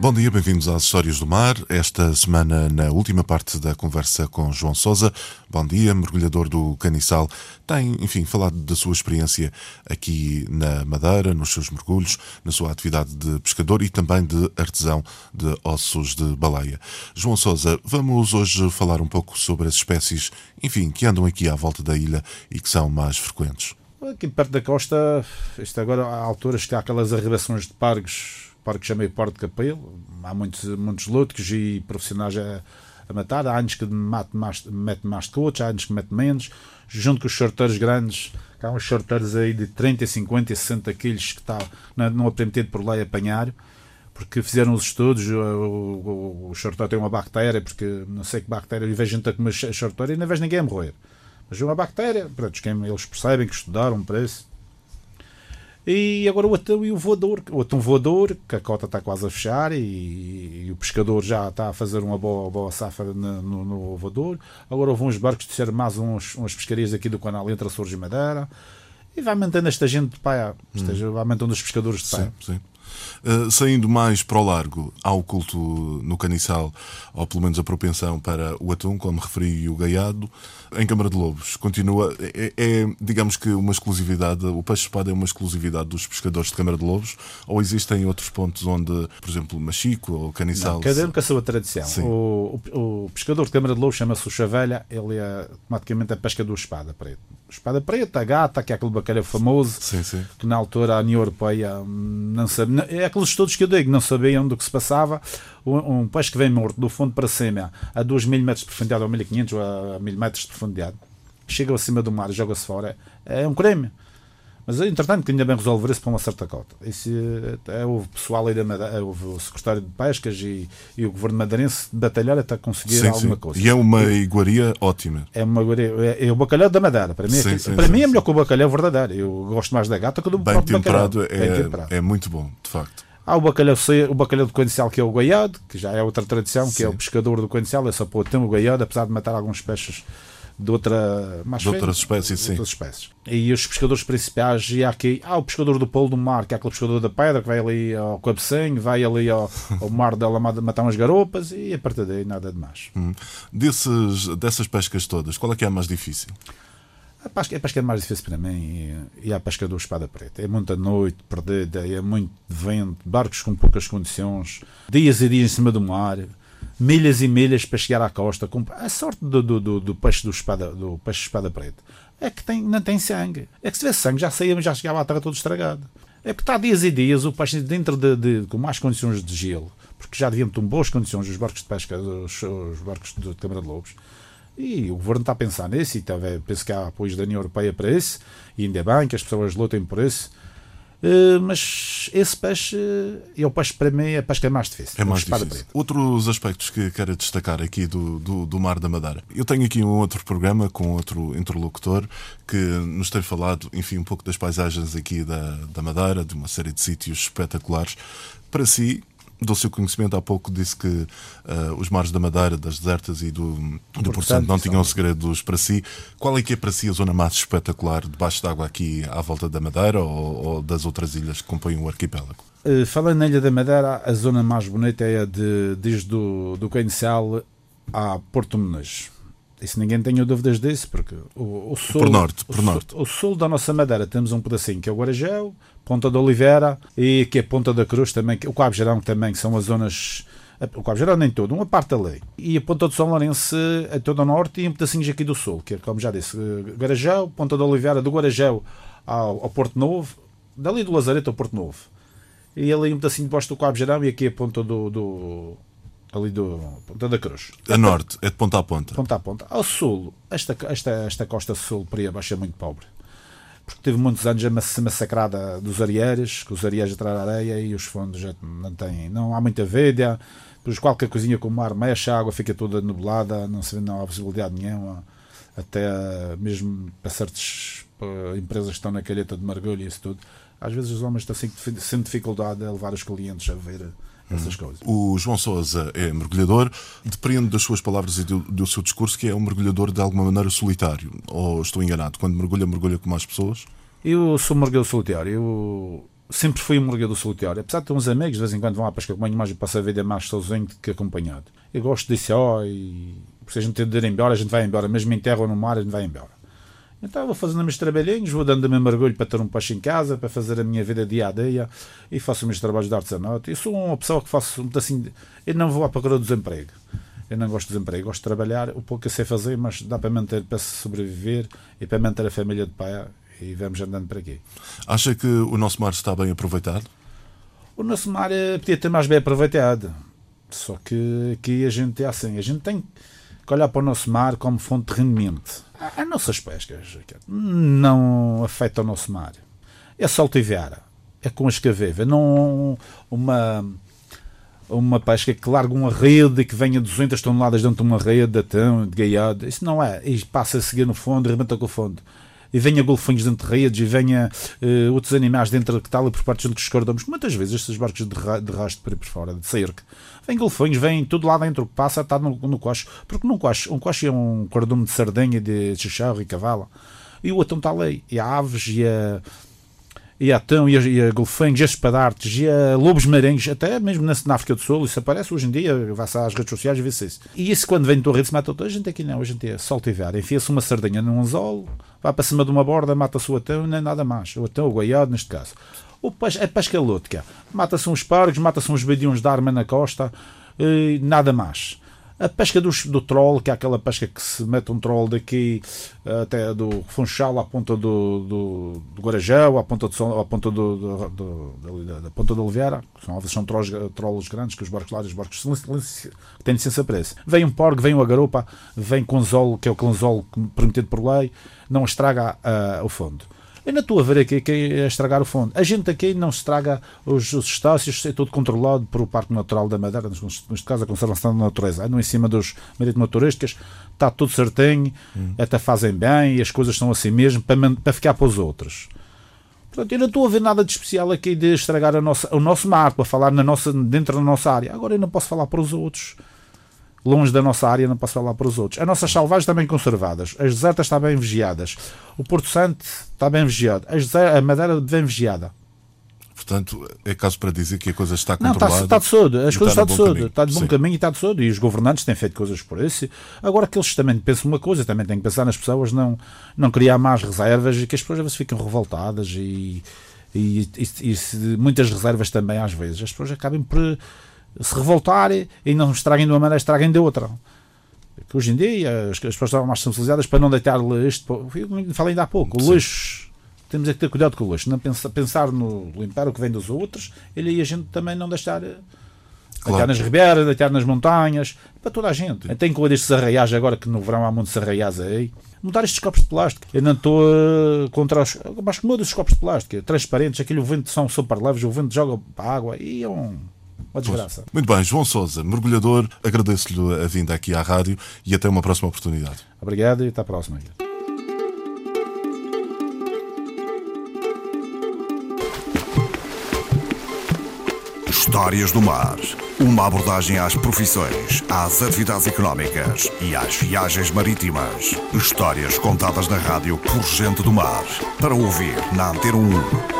Bom dia, bem-vindos às Histórias do Mar. Esta semana, na última parte da conversa com João Sousa. Bom dia, mergulhador do Caniçal. Tem, enfim, falado da sua experiência aqui na Madeira, nos seus mergulhos, na sua atividade de pescador e também de artesão de ossos de baleia. João Sousa, vamos hoje falar um pouco sobre as espécies, enfim, que andam aqui à volta da ilha e que são mais frequentes. Aqui perto da costa, isto agora há alturas que há aquelas arrebações de pargos parque chamei Porto de Capelo. Há muitos, muitos lúdicos e profissionais a, a matar. Há anos que mete mais, mete mais de coach, há anos que mete menos. Junto com os shorteiros grandes, há uns shorteiros aí de 30, 50 e 60 quilos que está, não é permitido por lei apanhar. Porque fizeram os estudos, o, o, o tem uma bactéria, porque não sei que bactéria, e vejo gente a comer shorteiro e não vejo ninguém a morrer. Mas uma bactéria, pronto, eles percebem que estudaram para isso e agora o atão e o voador. O atão voador, que a cota está quase a fechar e, e o pescador já está a fazer uma boa, boa safra no, no, no voador. Agora houve uns barcos de ser mais uns, umas pescarias aqui do canal entre Açores e Madeira. E vai mantendo esta gente de pai, hum. vai mantendo os pescadores de pai. Sim, sim. Uh, saindo mais para o largo, há o culto no caniçal, ou pelo menos a propensão para o atum, como referi, e o gaiado. Em Câmara de Lobos, continua. É, é, digamos que, uma exclusividade. O peixe-espada é uma exclusividade dos pescadores de Câmara de Lobos? Ou existem outros pontos onde, por exemplo, Machico ou Caniçal? Não, cada um com a sua tradição. O, o, o, pescador de Câmara de Lobos chama-se o Chavelha, ele é automaticamente a pesca do espada preta. Espada preta, a gata, que é aquele bacalhau famoso, sim, sim. que na altura a União Europeia não sabia. É aqueles estudos que eu digo, não sabiam do que se passava. Um, um peixe que vem morto do fundo para cima, a 2 mil metros de profundidade, ou 1500 ou a 1000 metros de profundidade, chega acima do mar e joga-se fora, é, é um creme. Mas, entretanto, que ainda bem resolver-se para uma certa cota. Isso, é, o pessoal aí da Madeira, houve o secretário de Pescas e, e o governo madeirense batalhar até conseguir sim, alguma sim. coisa. E é uma iguaria ótima. É uma iguaria, é, é o bacalhau da Madeira. Para mim, é, sim, para mim é melhor que o bacalhau verdadeiro. Eu gosto mais da gata que do bem próprio temperado bacalhau. É, bem temperado. É muito bom, de facto. Há o bacalhau, o bacalhau do Coincel, que é o goiado, que já é outra tradição, que é o pescador do Coincel, é só pôr tem o goiado, apesar de matar alguns peixes de outra mais de outras espécies, sim. outras espécies. E os pescadores principais, e há aqui, há o pescador do polo do mar, que é aquele pescador da pedra, que vai ali ao cabecinho, vai ali ao, ao mar de Alamada matar umas garopas e a partir daí nada de mais. Hum. Desses, dessas pescas todas, qual é que é a mais difícil? A pesca, a pesca é mais difícil para mim e, e a pesca do espada preta. É muita noite perdida, é muito vento, barcos com poucas condições, dias e dias em cima do mar milhas e milhas para chegar à costa. A sorte do, do, do, do peixe do espada, do peixe espada preta é que tem, não tem sangue. É que se tivesse sangue já saía, já chegava à terra todo estragado. É porque está dias e dias o peixe dentro de, de, com mais condições de gelo, porque já deviam ter boas condições os barcos de pesca, os, os barcos de Câmara de Lobos. E o governo está a pensar nisso e também penso que há apoios da União Europeia para isso, e ainda bem que as pessoas lutem por isso. Uh, mas esse peixe é o peixe para mim é a pesca mais difícil. É mais difícil. Outros aspectos que quero destacar aqui do, do, do, Mar da Madeira. Eu tenho aqui um outro programa com outro interlocutor que nos tem falado, enfim, um pouco das paisagens aqui da, da Madeira, de uma série de sítios espetaculares. Para si, do seu conhecimento, há pouco disse que uh, os mares da Madeira, das desertas e do, do Porto Santo não tinham segredos para si. Qual é que é para si a zona mais espetacular debaixo d'água aqui à volta da Madeira ou, ou, das outras ilhas que compõem o arquipélago? Uh, falando na Ilha da Madeira, a zona mais bonita é a de, desde do, do a Porto Menezes. Isso ninguém tenha dúvidas disso, porque o, o sul. Por norte, por o, norte. O sul da nossa Madeira temos um pedacinho que é o Guarajéu, Ponta da Oliveira e que é Ponta da Cruz também, o Cabo Gerão também, que são as zonas. O Cabo Gerão nem todo, uma parte ali. E a Ponta do São Lourenço é toda o norte e um pedacinho aqui do sul, que é, como já disse, Guarajéu, Ponta da Oliveira, do Guarajéu ao, ao Porto Novo, dali do Lazareto ao Porto Novo. E ali um pedacinho debaixo do Cabo Gerão e aqui a Ponta do, do ali do Ponta da Cruz. A norte, é de ponta a ponta. Ponta a ponta. Ao sul, esta, esta, esta costa sul por aí abaixo é muito pobre. Porque teve muitos anos a massacrada dos areieiros, que os areieiros atrás da areia e os fundos já não têm. Não há muita védia, pois qualquer coisinha com o mar mexe, a água fica toda nublada, não se vê, não há visibilidade nenhuma. Até mesmo para certas empresas que estão na calheta de mergulho e isso tudo. Às vezes os homens têm sempre dificuldade a levar os clientes a ver essas coisas. O João Sousa é mergulhador, depende das suas palavras e do, do, seu discurso que é um mergulhador de alguma maneira solitário. Ou estou enganado? Quando mergulha, mergulha com mais pessoas? Eu sou um mergulhador solitário. Eu sempre fui um mergulhador solitário. Apesar de ter uns amigos, de vez em quando vão à pesca comigo, mas eu passo a vida mais sozinho do que acompanhado. Eu gosto disso, ó, e se a gente ter de ir embora, a gente vai embora. Mesmo em terra ou no mar, a gente vai embora. Então vou fazendo meus trabalhinhos, vou dando o meu mergulho para ter um peixe em casa, para fazer a minha vida dia a dia e faço os meus trabalhos de artesanato. Eu sou uma pessoa que faço assim. Eu não vou à procura do desemprego. Eu não gosto de desemprego, gosto de trabalhar o pouco que eu sei fazer, mas dá para manter, para sobreviver e para manter a família de pai e vamos andando para aqui. Acha que o nosso mar está bem aproveitado? O nosso mar eh, podia ter mais bem aproveitado. Só que aqui a gente é assim, a gente tem que olhar para o nosso mar como fonte de rendimento. As nossas pescas não afetam o nosso mar. É saltiveira, é com escaveva, não uma uma pesca que larga uma rede que venha 200 toneladas dentro de uma rede de gaiado. Isso não é. E passa a seguir no fundo e rebenta com o fundo e venha golfinhos dentro de redes e venha uh, outros animais dentro que tal e por parte dos escordamos. Muitas vezes estes barcos de, ra de rastro por aí por fora, de cerca, vem golfinhos, vem tudo lá dentro, passa, está no, no coche. Porque num coche, um coche é um cordume de sardinha, de chicharro e cavalo. E o outro está ali. E há aves e a e a tão, e a, a golfinhos, e a espadartes, e a lobos marinhos, até mesmo na, na África do Sul, isso aparece hoje em dia, vai-se às redes sociais e vê-se isso. E isso quando vem do rede se mata toda a gente aqui não, a gente é soltivar, enfia-se uma sardinha num anzol, vai para cima de uma borda, mata-se o atão, nem nada mais, o atão, o goiado neste caso. O peixe, a pesca lúdica, mata-se uns pargos, mata-se uns badiões de arma na costa, nada mais. A pesca do, do troll, que é aquela pesca que se mete um troll daqui até do Funchal à ponta do, do, do Guarajão, à ponta, de, à ponta do, do, do, da, da ponta de Oliveira, são, são trolls, trolls grandes, que os barcos lá, os barcos que têm licença para isso. Vem um porco, vem uma garupa, vem com anzol, que é o clanzol permitido por lei, não estraga uh, o fundo. Eu não estou a ver aqui que é estragar o fundo. A gente aqui não estraga os, os estácios, é tudo controlado por o Parque Natural da Madeira, neste caso a conservação da natureza. Não em cima dos marítimos turísticos, está tudo certinho, hum. até fazem bem e as coisas são assim mesmo para, para ficar para os outros. Portanto, eu não estou a ver nada de especial aqui de estragar a nossa, o nosso mar, para falar na nossa, dentro da nossa área. Agora eu não posso falar para os outros longe da nossa área, não posso falar para os outros. As nossas salvagens estão bem conservadas, as desertas estão bem vigiadas, o Porto Santo está bem vigiado, a Madeira bem vigiada. Portanto, é caso para dizer que a coisa está controlada. Não, está, está de saúde, as coisas estão de está de bom Sim. caminho e está de saúde, e os governantes têm feito coisas por isso. Agora que eles também pensam uma coisa, também têm que pensar nas pessoas, não, não criar mais reservas e que as pessoas às vezes ficam revoltadas e, e, e, e muitas reservas também às vezes. As pessoas acabam por se revoltar e não estraguem de uma maneira, estraguem de outra. Que hoje em dia as, as pessoas estão mais sensibilizadas para não deitar lixo. Eu falei ainda há pouco, o lixo. Temos é que ter cuidado com o lixo, não pensar, pensar no limpar o que vem dos outros, e aí a gente também não deixar. Eh, claro. Deitar nas ribeiras, deitar nas montanhas, para toda a gente. Tem que incluir estes arraiais agora que no verão há muitos arraiais aí. Mudar estes copos de plástico. Eu não estou uh, contra os. Mas que muda estes copos de plástico, transparentes, aquele vento são super leves, o vento joga para a água e é um uma desgraça. Muito bem, João Souza, mergulhador, agradeço-lhe a vinda aqui à rádio e até uma próxima oportunidade. Obrigado e até à próxima. Histórias do Mar. Uma abordagem às profissões, às atividades económicas e às viagens marítimas. Histórias contadas na rádio por gente do mar. Para ouvir na Antena 1